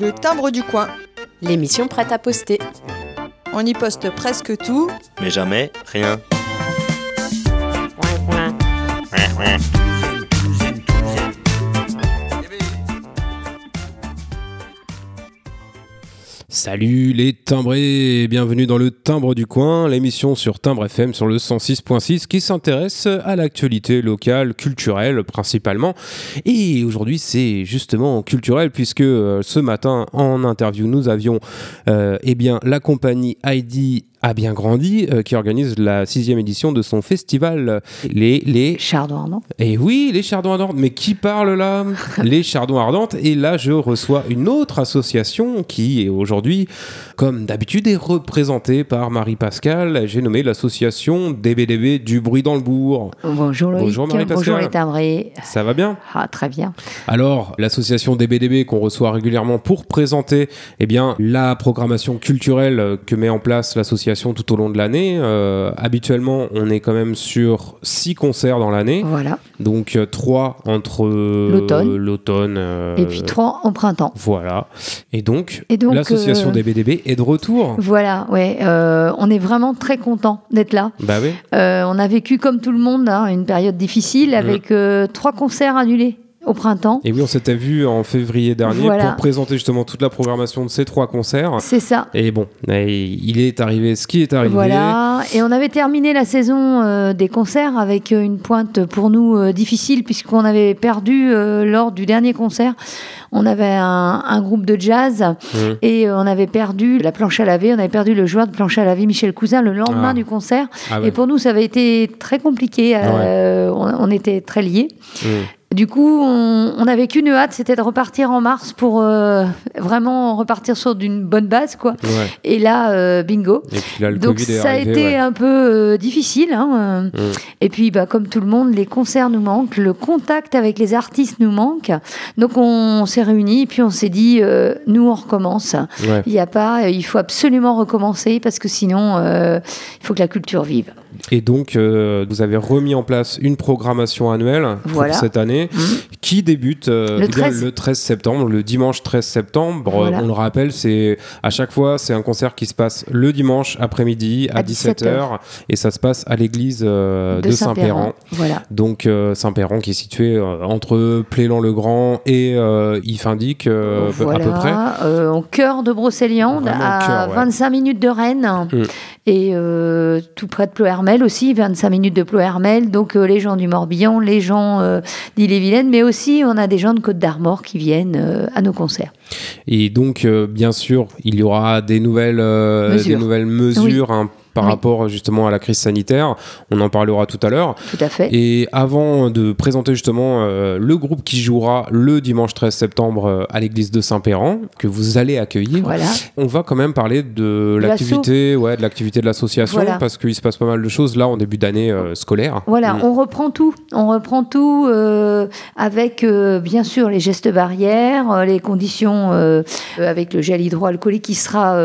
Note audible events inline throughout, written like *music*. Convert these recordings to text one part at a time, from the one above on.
Le timbre du coin. L'émission prête à poster. On y poste presque tout. Mais jamais rien. Salut les timbrés, bienvenue dans le Timbre du coin, l'émission sur Timbre FM sur le 106.6 qui s'intéresse à l'actualité locale, culturelle principalement. Et aujourd'hui c'est justement culturel puisque euh, ce matin en interview nous avions euh, eh bien, la compagnie Heidi a bien grandi, euh, qui organise la sixième édition de son festival Les les Chardons ardents. et oui les Chardons ardentes. Mais qui parle là? *laughs* Les Chardons ardentes. Et là je reçois une autre association qui est aujourd'hui, comme d'habitude, est représentée par Marie Pascal. J'ai nommé l'association DBDB du bruit dans le bourg. Bonjour Loïc. Bonjour Marie-Pascale. Bonjour les timbrés. Ça va bien? Ah, très bien. Alors, l'association DBDB qu'on reçoit régulièrement pour présenter eh bien, la programmation culturelle que met en place l'association tout au long de l'année. Euh, habituellement, on est quand même sur six concerts dans l'année, Voilà. donc euh, trois entre L'automne. l'automne, euh, Et puis trois au printemps. Voilà. Et donc, Et donc, l'association euh, DBDB est de retour. Voilà, ouais. on est vraiment très content d'être là. Bah oui. On a vécu comme tout le monde hein, une période difficile avec euh, trois concerts annulés au printemps. Et oui, on s'était vu en février dernier Voilà. pour présenter justement toute la programmation de ces trois concerts. C'est ça. Et bon, et il est arrivé ce qui est arrivé. Voilà, et on avait terminé la saison euh, des concerts avec euh, une pointe pour nous euh, difficile puisqu'on avait perdu euh, lors du dernier concert. On avait un, un groupe de jazz Mhm. et on avait perdu la planche à laver, on avait perdu le joueur de planche à laver Michel Cousin le lendemain Ah. du concert. Ah ouais. Et pour nous, ça avait été très compliqué. on, on était très liés. Mm. Du coup, on, on avait qu'une hâte, c'était de repartir en mars pour euh, vraiment repartir sur d'une bonne base, quoi. Ouais. Et là, euh, bingo. Et puis là, le Donc Covid ça a été ouais. un peu euh, difficile. hein. Mm. Et puis, bah, comme tout le monde, les concerts nous manquent, le contact avec les artistes nous manque. Donc on s'est réunis, puis on s'est dit, nous on recommence. Ouais. Il n'y a pas, il faut absolument recommencer parce que sinon, il faut que la culture vive. Et donc, vous avez remis en place une programmation annuelle Voilà. pour cette année Mhm. qui débute euh, Le eh bien, 13. le 13 septembre, le dimanche 13 septembre. Voilà. On le rappelle, c'est à chaque fois, c'est un concert qui se passe le dimanche après-midi à, À 17h et ça se passe à l'église euh, de, Saint-Péran. Voilà. Donc euh, Saint-Péran qui est situé entre Plélan-le-Grand et Yfindic voilà, à peu près. au cœur de Brocéliande, à cœur, ouais. 25 minutes de Rennes, Mm. Et euh, tout près de Plohermel aussi, 25 minutes de Plohermel. Donc euh, les gens du Morbihan, les gens euh, d'Ille-et-Vilaine, mais aussi on a des gens de Côte d'Armor qui viennent à nos concerts. Et donc, bien sûr, il y aura des nouvelles, Mesures. des nouvelles mesures hein, par Oui. rapport justement à la crise sanitaire. On en parlera tout à l'heure. Tout à fait. Et avant de présenter justement euh, le groupe qui jouera le dimanche 13 septembre euh, à l'église de Saint-Péran, que vous allez accueillir, Voilà. on va quand même parler de l'activité ouais, de l'activité de l'association, Voilà. parce qu'il se passe pas mal de choses là en début d'année euh, scolaire. Voilà, Mm. on reprend tout. On reprend tout avec, bien sûr, les gestes barrières, les conditions avec le gel hydroalcoolique qui sera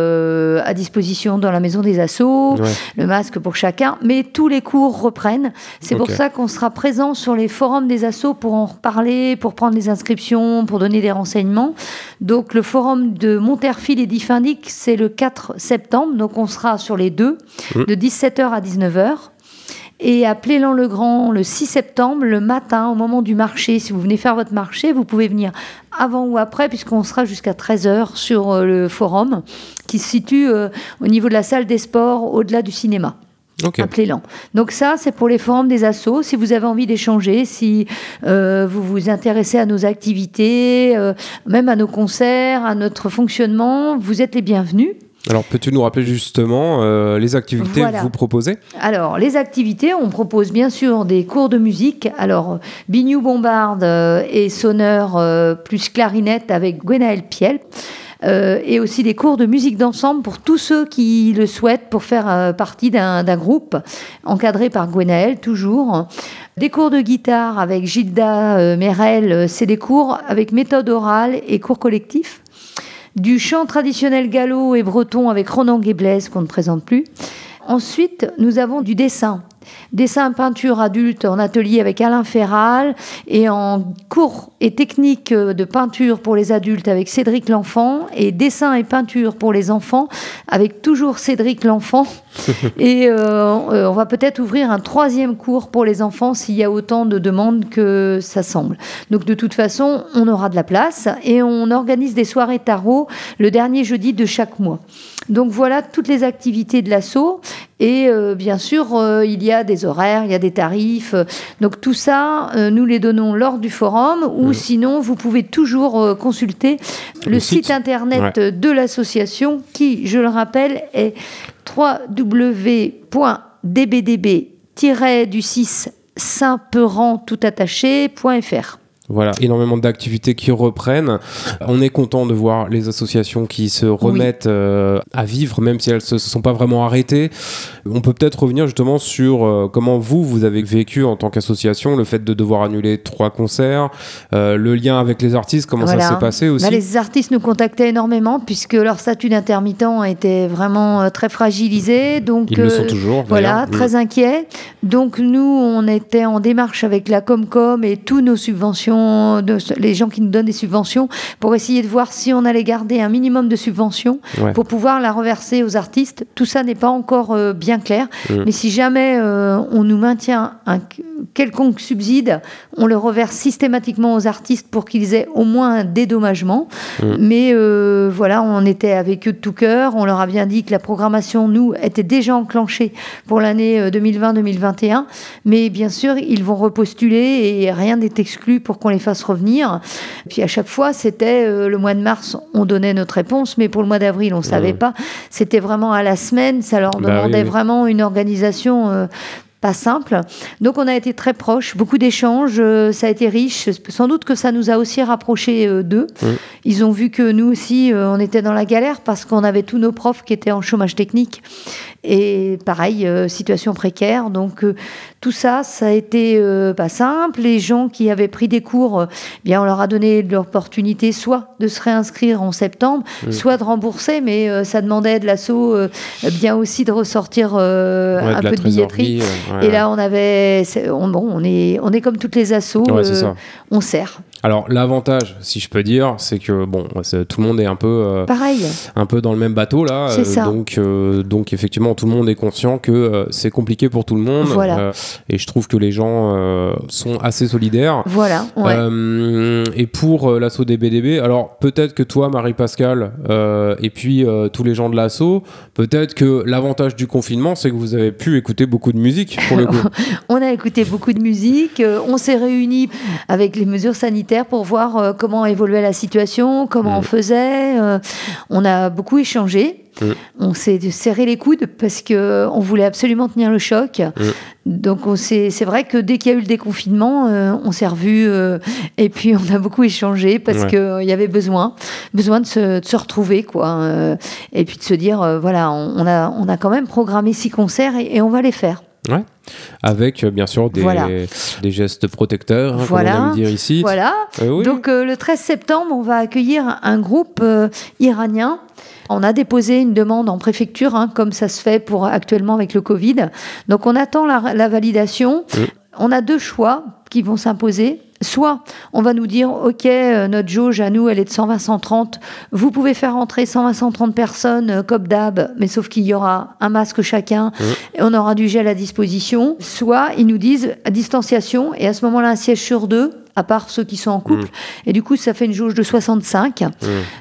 à disposition dans la maison des assos, Ouais. le masque pour chacun, mais tous les cours reprennent. C'est pour ça qu'on sera présent sur les forums des assos pour en reparler, pour prendre les inscriptions, pour donner des renseignements. Donc le forum de Monterfil et d'Ifindic, c'est le 4 septembre, donc on sera sur les deux, Mm. de 17h à 19h. Et à Plélan-le-Grand, le 6 septembre, le matin, au moment du marché, si vous venez faire votre marché, vous pouvez venir avant ou après, puisqu'on sera jusqu'à 13h sur euh, le forum, qui se situe euh, au niveau de la salle des sports, au-delà du cinéma Ok. à Plélan. Donc ça, c'est pour les forums des assos. Si vous avez envie d'échanger, si euh, vous vous intéressez à nos activités, euh, même à nos concerts, à notre fonctionnement, vous êtes les bienvenus. Alors, peux-tu nous rappeler justement euh, les activités Voilà. que vous proposez Alors, les activités, on propose bien sûr des cours de musique. Alors, Bignou Bombarde euh, et sonneur euh, plus clarinette avec Gwenaël Piel. Euh, et aussi des cours de musique d'ensemble pour tous ceux qui le souhaitent pour faire euh, partie d'un groupe encadré par Gwenaël toujours. Des cours de guitare avec Gilda Merel, c'est des cours avec méthode orale et cours collectifs. Du chant traditionnel gallo et breton avec Ronan Guéblaise qu'on ne présente plus. Ensuite, nous avons du dessin. Dessin peinture adulte en atelier avec Alain Ferral et en cours et technique de peinture pour les adultes avec Cédric L'Enfant et dessin et peinture pour les enfants avec toujours Cédric L'Enfant. *laughs* et euh, euh, on va peut-être ouvrir un troisième cours pour les enfants s'il y a autant de demandes que ça semble. Donc de toute façon, on aura de la place et on organise des soirées tarot le dernier jeudi de chaque mois. Donc voilà toutes les activités de l'assaut. Et euh, bien sûr, euh, il y a des horaires, il y a des tarifs. donc tout ça, euh, nous les donnons lors du forum ou sinon, vous pouvez toujours consulter le, site. internet de l'association qui, je le rappelle, est www.dbdb-du6 saint tout attaché.fr. Voilà, énormément d'activités qui reprennent. On est content de voir les associations qui se remettent euh, à vivre, même si elles ne se sont pas vraiment arrêtées. On peut peut-être revenir justement sur euh, comment vous, vous avez vécu en tant qu'association le fait de devoir annuler trois concerts, euh, le lien avec les artistes, comment ça s'est passé aussi bah, Les artistes nous contactaient énormément puisque leur statut d'intermittent était vraiment très fragilisé. Donc, Ils le sont toujours. Voilà, très inquiets. Donc nous, on était en démarche avec la Comcom et tous nos subventions de, les gens qui nous donnent des subventions, pour essayer de voir si on allait garder un minimum de subventions pour pouvoir la reverser aux artistes. Tout ça n'est pas encore euh, bien clair, mm. mais si jamais euh, on nous maintient un quelconque subside, on le reverse systématiquement aux artistes pour qu'ils aient au moins un dédommagement. Mm. Mais euh, voilà, on était avec eux de tout cœur. On leur a bien dit que la programmation, nous, était déjà enclenchée pour l'année 2020-2021. Mais bien sûr, ils vont repostuler et rien n'est exclu pour qu'on les fasse revenir. Puis à chaque fois, c'était euh, le mois de mars, on donnait notre réponse, mais pour le mois d'avril, on ne savait pas. C'était vraiment à la semaine, ça leur bah demandait vraiment une organisation euh, pas simple. Donc on a été très proches, beaucoup d'échanges, euh, ça a été riche. Sans doute que ça nous a aussi rapprochés d'eux. Ils ont vu que nous aussi, on était dans la galère parce qu'on avait tous nos profs qui étaient en chômage technique. Et pareil, situation précaire. Donc tout ça, ça a été euh, pas simple. Les gens qui avaient pris des cours, euh, bien, on leur a donné l'opportunité soit de se réinscrire en septembre, mmh. soit de rembourser, mais euh, ça demandait de l'assaut, bien aussi de ressortir un peu de billetterie. Et là, on avait, on, bon, on est, on est comme toutes les assauts, on sert. Alors l'avantage, si je peux dire, c'est que bon, tout le monde est un peu pareil, un peu dans le même bateau là. donc donc effectivement, tout le monde est conscient que c'est compliqué pour tout le monde. Voilà. Et je trouve que les gens euh, sont assez solidaires. Voilà. Euh, et pour euh, l'assaut des BDB, alors peut-être que toi, Marie-Pascale, et puis tous les gens de l'assaut, peut-être que l'avantage du confinement, c'est que vous avez pu écouter beaucoup de musique pour le coup. *laughs* on a écouté beaucoup de musique. on s'est réunis avec les mesures sanitaires pour voir comment évoluait la situation, comment mm. on faisait. on a beaucoup échangé. Mm. On s'est serré les coudes parce que on voulait absolument tenir le choc. Mm. Donc c'est vrai que dès qu'il y a eu le déconfinement, euh, on s'est revus euh, et puis *laughs* on a beaucoup échangé parce qu'il y avait besoin, besoin de se, retrouver quoi, euh, et puis de se dire voilà, on, a on a quand même programmé six concerts et, on va les faire. Ouais. Avec bien sûr des, des gestes protecteurs, hein, voilà. comme on aime dire ici. Voilà. Donc le 13 septembre, on va accueillir un groupe iranien on a déposé une demande en préfecture, hein, comme ça se fait pour actuellement avec le Covid. Donc on attend la, validation. On a deux choix qui vont s'imposer. Soit on va nous dire, OK, euh, notre jauge à nous, elle est de 120-130, vous pouvez faire entrer 120-130 personnes euh, comme d'hab, mais sauf qu'il y aura un masque chacun on aura du gel à disposition. Soit ils nous disent distanciation et à ce moment-là, un siège sur deux à part ceux qui sont en couple. Mm. Et du coup, ça fait une jauge de 65, mm.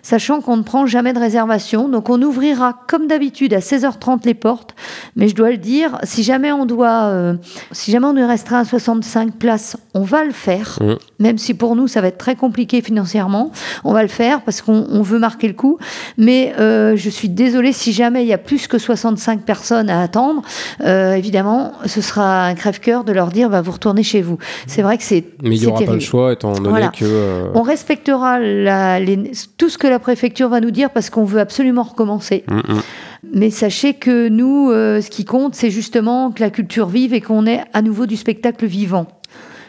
sachant qu'on ne prend jamais de réservation. Donc, on ouvrira comme d'habitude à 16h30 les portes. Mais je dois le dire, si jamais on doit, euh, si jamais on est restreint à 65 places, on va le faire. Mm. Même si pour nous, ça va être très compliqué financièrement. On va le faire parce qu'on veut marquer le coup. Mais euh, je suis désolée si jamais il y a plus que 65 personnes à attendre. Euh, évidemment, ce sera un crève-cœur de leur dire, bah, vous retournez chez vous. C'est vrai que c'est terrible choix étant donné que. Euh, on respectera tout ce que la préfecture va nous dire parce qu'on veut absolument recommencer. Mm, mm. Mais sachez que nous, euh, ce qui compte, c'est justement que la culture vive et qu'on ait à nouveau du spectacle vivant.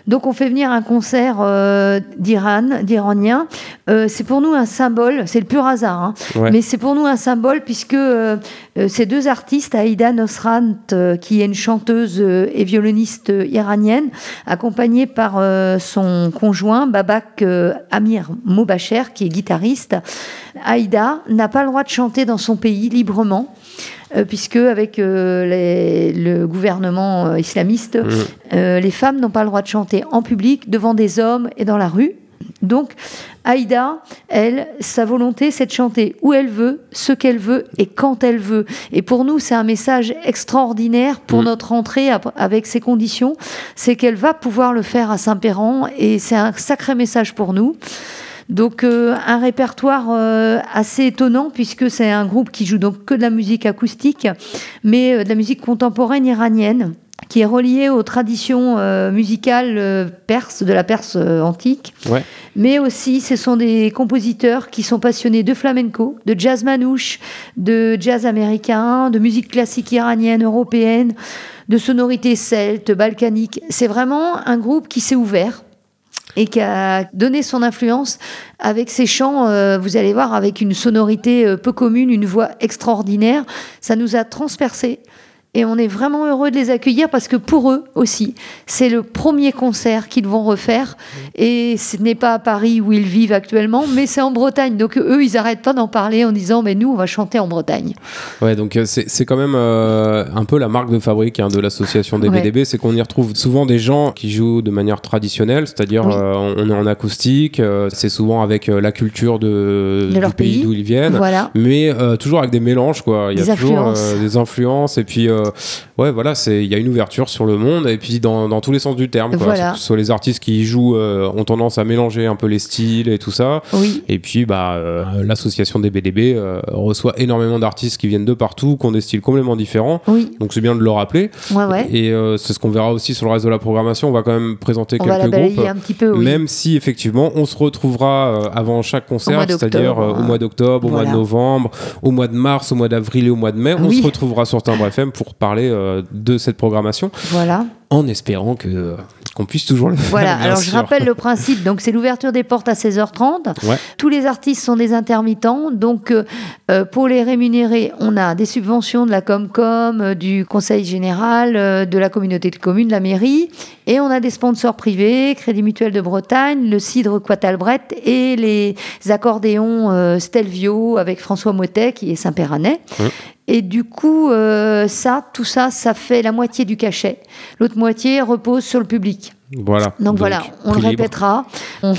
Donc on fait venir un concert euh, d'Iran, d'Iraniens. Euh, c'est pour nous un symbole, c'est le pur hasard, hein. Ouais. mais c'est pour nous un symbole puisque euh, euh, ces deux artistes, Aïda Nosrant, euh, qui est une chanteuse euh, et violoniste iranienne, accompagnée par euh, son conjoint Babak Amir Mobacher, qui est guitariste, Aïda n'a pas le droit de chanter dans son pays librement. Euh, puisque avec euh, les- le gouvernement euh, islamiste, euh, les femmes n'ont pas le droit de chanter en public, devant des hommes et dans la rue. Donc, Aïda, elle, sa volonté, c'est de chanter où elle veut, ce qu'elle veut et quand elle veut. Et pour nous, c'est un message extraordinaire pour Mm. notre entrée avec ces conditions. C'est qu'elle va pouvoir le faire à Saint-Péran et c'est un sacré message pour nous. Donc euh, un répertoire euh, assez étonnant puisque c'est un groupe qui joue donc que de la musique acoustique, mais euh, de la musique contemporaine iranienne qui est reliée aux traditions euh, musicales perses, de la Perse antique. Ouais. Mais aussi, ce sont des compositeurs qui sont passionnés de flamenco, de jazz manouche, de jazz américain, de musique classique iranienne, européenne, de sonorités celtes, balkaniques. C'est vraiment un groupe qui s'est ouvert et qui a donné son influence avec ses chants, euh, vous allez voir, avec une sonorité euh, peu commune, une voix extraordinaire. Ça nous a transpercés. Et on est vraiment heureux de les accueillir parce que pour eux aussi, c'est le premier concert qu'ils vont refaire. Et ce n'est pas à Paris où ils vivent actuellement, mais c'est en Bretagne. Donc eux, ils n'arrêtent pas d'en parler en disant, mais nous, on va chanter en Bretagne. Ouais, donc euh, c'est quand même euh, un peu la marque de fabrique hein, de l'association des Ouais. BDB, c'est qu'on y retrouve souvent des gens qui jouent de manière traditionnelle, c'est-à-dire Oui. euh, on est en acoustique, euh, c'est souvent avec la culture de, De du leur pays pays. d'où ils viennent. Voilà. Mais toujours avec des mélanges, quoi. Il y a Des toujours influences. des influences, et puis ouais, voilà, c'est il y a une ouverture sur le monde, et puis dans, dans tous les sens du terme, quoi. Voilà. Soit les artistes qui y jouent euh, ont tendance à mélanger un peu les styles et tout ça, Oui. et puis, bah, euh, l'association des BDB euh, reçoit énormément d'artistes qui viennent de partout, qui ont des styles complètement différents. Oui. Donc c'est bien de le rappeler. Ouais, ouais. Et euh, c'est ce qu'on verra aussi sur le reste de la programmation. On va quand même présenter On quelques groupes. un petit peu, oui. Même si effectivement on se retrouvera euh, avant chaque concert, c'est-à-dire euh, au hein. mois d'octobre, au mois de novembre, au mois de mars, au mois d'avril et au mois de mai, on se retrouvera sur Timbre FM pour parler euh, de cette programmation, Voilà. en espérant que euh, qu'on puisse toujours le faire. Voilà, alors je rappelle le principe. Donc, c'est l'ouverture des portes à 16h30. Ouais. Tous les artistes sont des intermittents. Donc, euh, pour les rémunérer, on a des subventions de la Comcom, euh, du Conseil général, euh, de la communauté de communes, de la mairie. Et on a des sponsors privés, Crédit Mutuel de Bretagne, le Cidre Quatalbret et les accordéons Stelvio avec François Motet, qui est Saint-Péranais. Et du coup, euh, ça, tout ça, ça fait la moitié du cachet. L'autre moitié repose sur le public. Voilà. Donc, voilà, on le libre. répétera. On,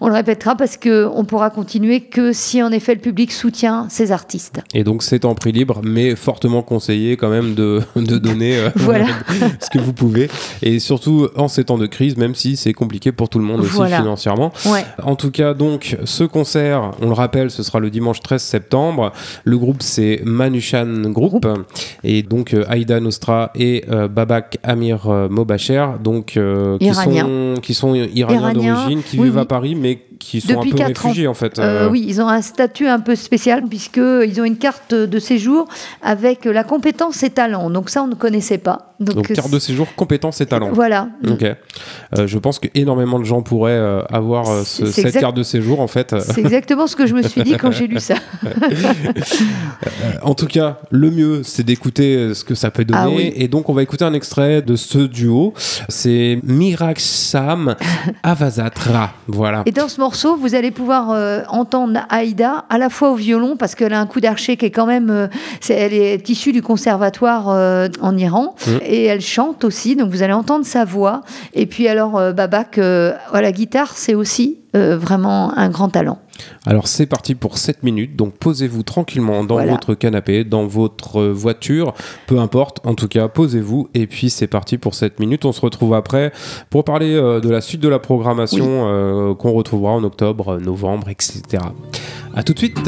on le répétera parce que on pourra continuer que si en effet le public soutient ces artistes. Et donc c'est en prix libre, mais fortement conseillé quand même de, *laughs* de donner euh, *laughs* Voilà. *laughs* ce que vous pouvez. Et surtout en ces temps de crise, même si c'est compliqué pour tout le monde aussi financièrement. Ouais. En tout cas, donc, ce concert, on le rappelle, ce sera le dimanche 13 septembre. Le groupe, c'est Manushan Group. Et donc, euh, Aïda Nostra et euh, Babak Amir Mobacher, donc, euh, qui, sont, qui sont iraniens Iraniens, d'origine, qui oui, vivent à. Paris, mais qui sont Depuis un peu quatre ans. réfugiés, en fait. Euh, Euh, oui, ils ont un statut un peu spécial puisqu'ils ont une carte de séjour avec la compétence et talent. Donc ça, on ne connaissait pas. Donc, Donc, carte de séjour, compétences et talents. Voilà. Ok. Euh, je pense que énormément de gens pourraient euh, avoir ce- cette exact- carte de séjour, en fait. C'est exactement ce que je me suis dit quand j'ai lu ça. *laughs* En tout cas, le mieux, c'est d'écouter ce que ça peut donner. Ah oui. Et donc, on va écouter un extrait de ce duo. C'est Miraksam Avazatra. Voilà. Et dans ce morceau, vous allez pouvoir euh, entendre Aïda à la fois au violon, parce qu'elle a un coup d'archer qui est quand même. euh, elle est issue du conservatoire euh, en Iran, Mm. et elle chante aussi, donc vous allez entendre sa voix. Et puis alors, Babak, à la guitare, c'est aussi vraiment un grand talent. Alors, c'est parti pour 7 minutes. Donc, posez-vous tranquillement dans Voilà. votre canapé, dans votre voiture, peu importe. En tout cas, posez-vous. Et puis, c'est parti pour 7 minutes. On se retrouve après pour parler euh, de la suite de la programmation euh, qu'on retrouvera en octobre, novembre, etc. À tout de suite.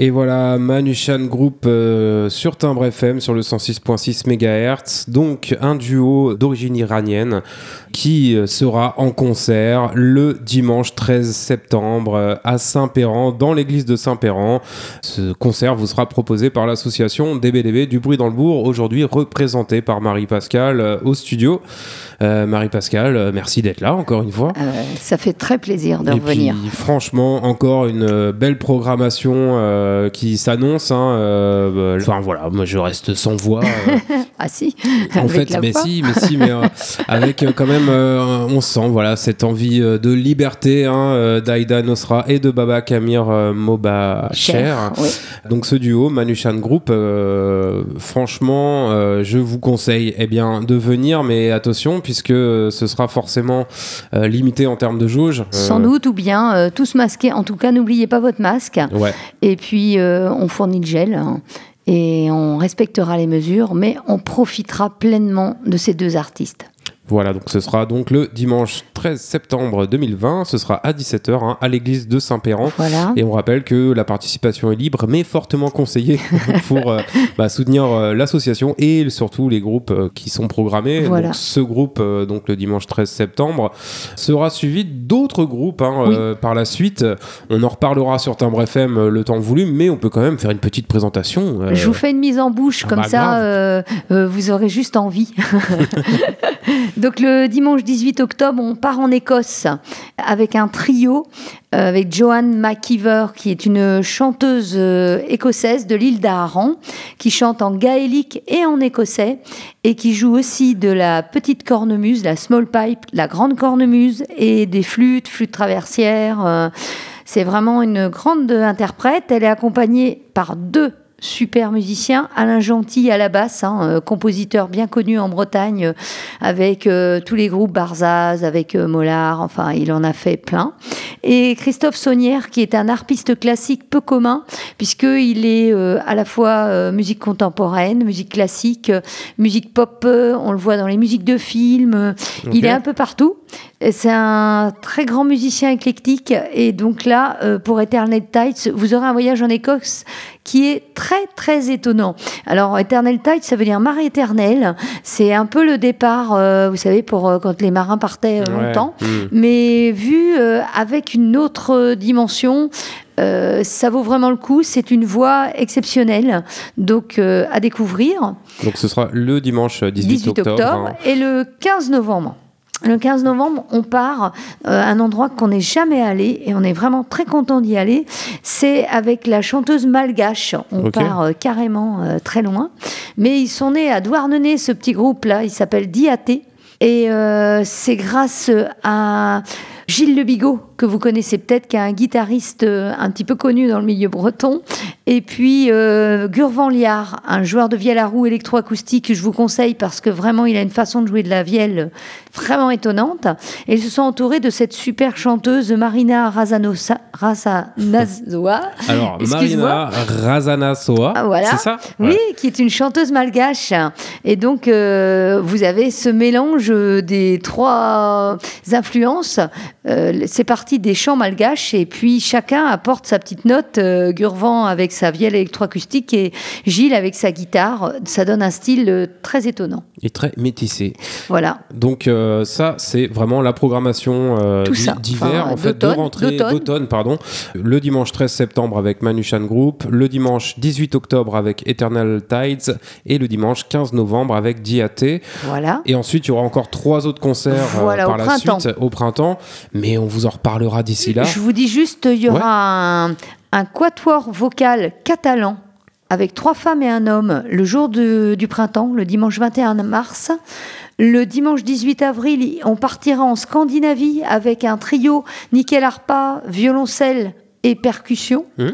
Et voilà, Manushan Group euh, sur Timbre FM sur le 106.6 MHz. Donc un duo d'origine iranienne qui euh, sera en concert le dimanche 13 septembre euh, à Saint-Péran, dans l'église de Saint-Péran. Ce concert vous sera proposé par l'association DBDB du bruit dans le bourg, aujourd'hui représentée par Marie-Pascale au studio. Marie-Pascale, merci d'être là encore une fois. ça fait très plaisir de revenir. franchement, encore une belle programmation euh, qui s'annonce. Hein, euh, enfin voilà, moi je reste sans voix. *laughs* Euh. ah si. En fait, mais si, mais si, mais *laughs* avec quand même, on sent voilà cette envie de liberté hein, d'Aïda Nosra et de Baba Kamir Moba Cher. Donc ce duo Manushan Group, franchement, je vous conseille eh bien de venir, mais attention puisque ce sera forcément limité en termes de jauge. Sans doute, ou bien tous masqués. En tout cas, n'oubliez pas votre masque. Ouais. Et puis euh, on fournit le gel hein, et on respectera les mesures, mais on profitera pleinement de ces deux artistes. Voilà, donc ce sera donc le dimanche 13 septembre 2020. Ce sera à 17h hein, à l'église de Saint-Péran. Et on rappelle que la participation est libre, mais fortement conseillée *laughs* pour euh, bah, soutenir euh, l'association et surtout les groupes euh, qui sont programmés. Donc, ce groupe, donc le dimanche 13 septembre, sera suivi d'autres groupes hein, par la suite. On en reparlera sur Timbre FM le temps voulu, mais on peut quand même faire une petite présentation. Je vous fais une mise en bouche, ah comme bah, ça vous aurez juste envie. *laughs* Donc le dimanche 18 octobre, on part en Écosse avec un trio, euh, avec Joanne McKeever, qui est une chanteuse euh, écossaise de l'île d'Aran, qui chante en gaélique et en écossais, et qui joue aussi de la petite cornemuse, la small pipe, la grande cornemuse, et des flûtes, flûtes traversières. Euh. c'est vraiment une grande interprète. Elle est accompagnée par deux super musicien, Alain Gentil à la basse, hein, euh, compositeur bien connu en Bretagne, euh, avec euh, tous les groupes Barzaz, avec Mollard, enfin il en a fait plein. Et Christophe Saunière, qui est un harpiste classique peu commun, puisqu'il est à la fois musique contemporaine, musique classique, musique pop, on le voit dans les musiques de films, il est un peu partout. C'est un très grand musicien éclectique et donc là, pour Eternal Tides, vous aurez un voyage en Écosse qui est très très étonnant. Alors Eternal Tide, ça veut dire mar éternelle. C'est un peu le départ, euh, vous savez, pour euh, quand les marins partaient euh, longtemps, hmm. mais vu avec une autre dimension. ça vaut vraiment le coup. C'est une voix exceptionnelle, donc à découvrir. Donc ce sera le dimanche 18, octobre, hein. et le 15 novembre. Le 15 novembre, on part à euh, un endroit qu'on n'est jamais allé et on est vraiment très content d'y aller. C'est avec la chanteuse malgache. On part euh, carrément euh, très loin. Mais ils sont nés à Douarnenez, ce petit groupe-là. Il s'appelle Diaté. Et c'est grâce à Gilles Le Bigot, que vous connaissez peut-être, qui est un guitariste euh, un petit peu connu dans le milieu breton. Et puis euh, Gurvan Liard, un joueur de vielle à roue électroacoustique que je vous conseille parce que vraiment il a une façon de jouer de la vielle vraiment étonnante. Et ils se sont entourés de cette super chanteuse Marina Razanosa, Razanasoa. *laughs* Alors Marina Razanasoa, ah, voilà. c'est ça Oui, qui est une chanteuse malgache. Et donc euh, vous avez ce mélange des trois influences euh, c'est parti des chants malgaches et puis chacun apporte sa petite note. Euh, Gurvan avec sa vielle électroacoustique et Gilles avec sa guitare. Ça donne un style euh, très étonnant. Et très métissé. Voilà. Donc ça, c'est vraiment la programmation d'hiver, en fait, de rentrée d'automne, pardon. Le dimanche 13 septembre avec Manushan Group, le dimanche 18 octobre avec Eternal Tides et le dimanche 15 novembre avec Diaté. Voilà. Et ensuite, il y aura encore trois autres concerts par la suite au printemps mais on vous en reparlera d'ici là. Je vous dis juste, il y aura un, quatuor vocal catalan avec trois femmes et un homme le jour du printemps, le dimanche 21 mars. Le dimanche 18 avril, on partira en Scandinavie avec un trio nickel arpa, violoncelle et percussion. Hum.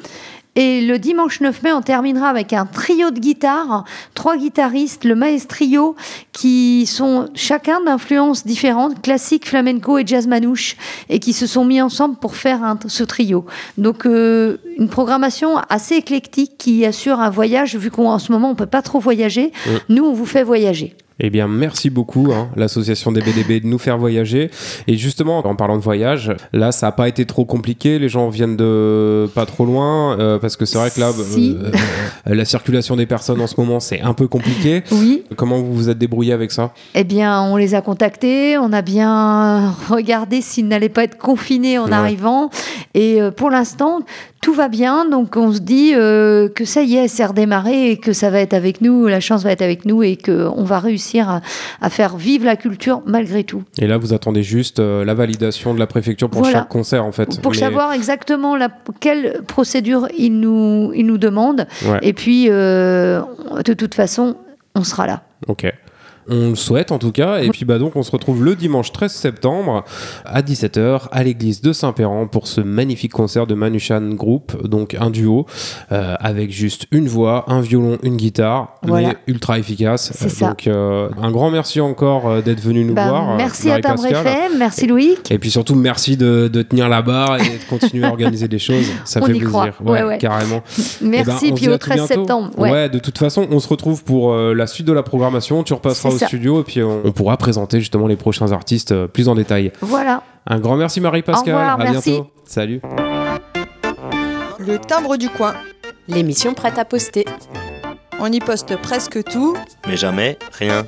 Et le dimanche 9 mai, on terminera avec un trio de guitares, trois guitaristes, le maestrio, qui sont chacun d'influences différentes, classique, flamenco et jazz manouche, et qui se sont mis ensemble pour faire ce trio. Donc euh, une programmation assez éclectique qui assure un voyage, vu qu'en ce moment on peut pas trop voyager. Nous, on vous fait voyager. Eh bien, merci beaucoup, hein, l'association des BDB, de nous faire voyager. Et justement, en parlant de voyage, là, ça n'a pas été trop compliqué. Les gens viennent de pas trop loin, euh, parce que c'est vrai que là, Si. euh, euh, la circulation des personnes en ce moment, c'est un peu compliqué. Oui, Comment vous vous êtes débrouillé avec ça? Eh bien, on les a contactés, on a bien *laughs* regardé s'ils n'allaient pas être confinés en Ouais. arrivant. Et pour l'instant, tout va bien. Donc, on se dit euh, que ça y est, c'est redémarré et que ça va être avec nous, la chance va être avec nous et qu'on va réussir à, à faire vivre la culture malgré tout. Et là, vous attendez juste euh, la validation de la préfecture pour Voilà. chaque concert, en fait. Pour Mais- savoir exactement la, quelle procédure ils nous, ils nous demandent. Ouais. Et puis, euh, de toute façon, on sera là. Ok. On le souhaite en tout cas. Et puis bah donc on se retrouve le dimanche 13 septembre à 17h à l'église de Saint-Péran pour ce magnifique concert de Manushan Group, donc un duo euh, avec juste une voix, un violon, une guitare, Voilà. mais ultra efficace. C'est ça. Donc euh, un grand merci encore euh, d'être venu nous Bah, voir. merci à Timbre. FM, merci Loïc. Et puis surtout merci de, de tenir la barre et de continuer à organiser des choses. Ça *laughs* On fait y plaisir. croit. Ouais, ouais. carrément. *laughs* Ben, Merci, se puis au à tout 13 bientôt. septembre. Ouais. De toute façon, on se retrouve pour euh, la suite de la programmation. Tu repasseras au ça. studio et puis on, on pourra présenter justement les prochains artistes euh, plus en détail. Voilà. Un grand merci revoir, à merci. bientôt. Salut. Le timbre du coin. L'émission prête à poster. On y poste presque tout. mais jamais rien.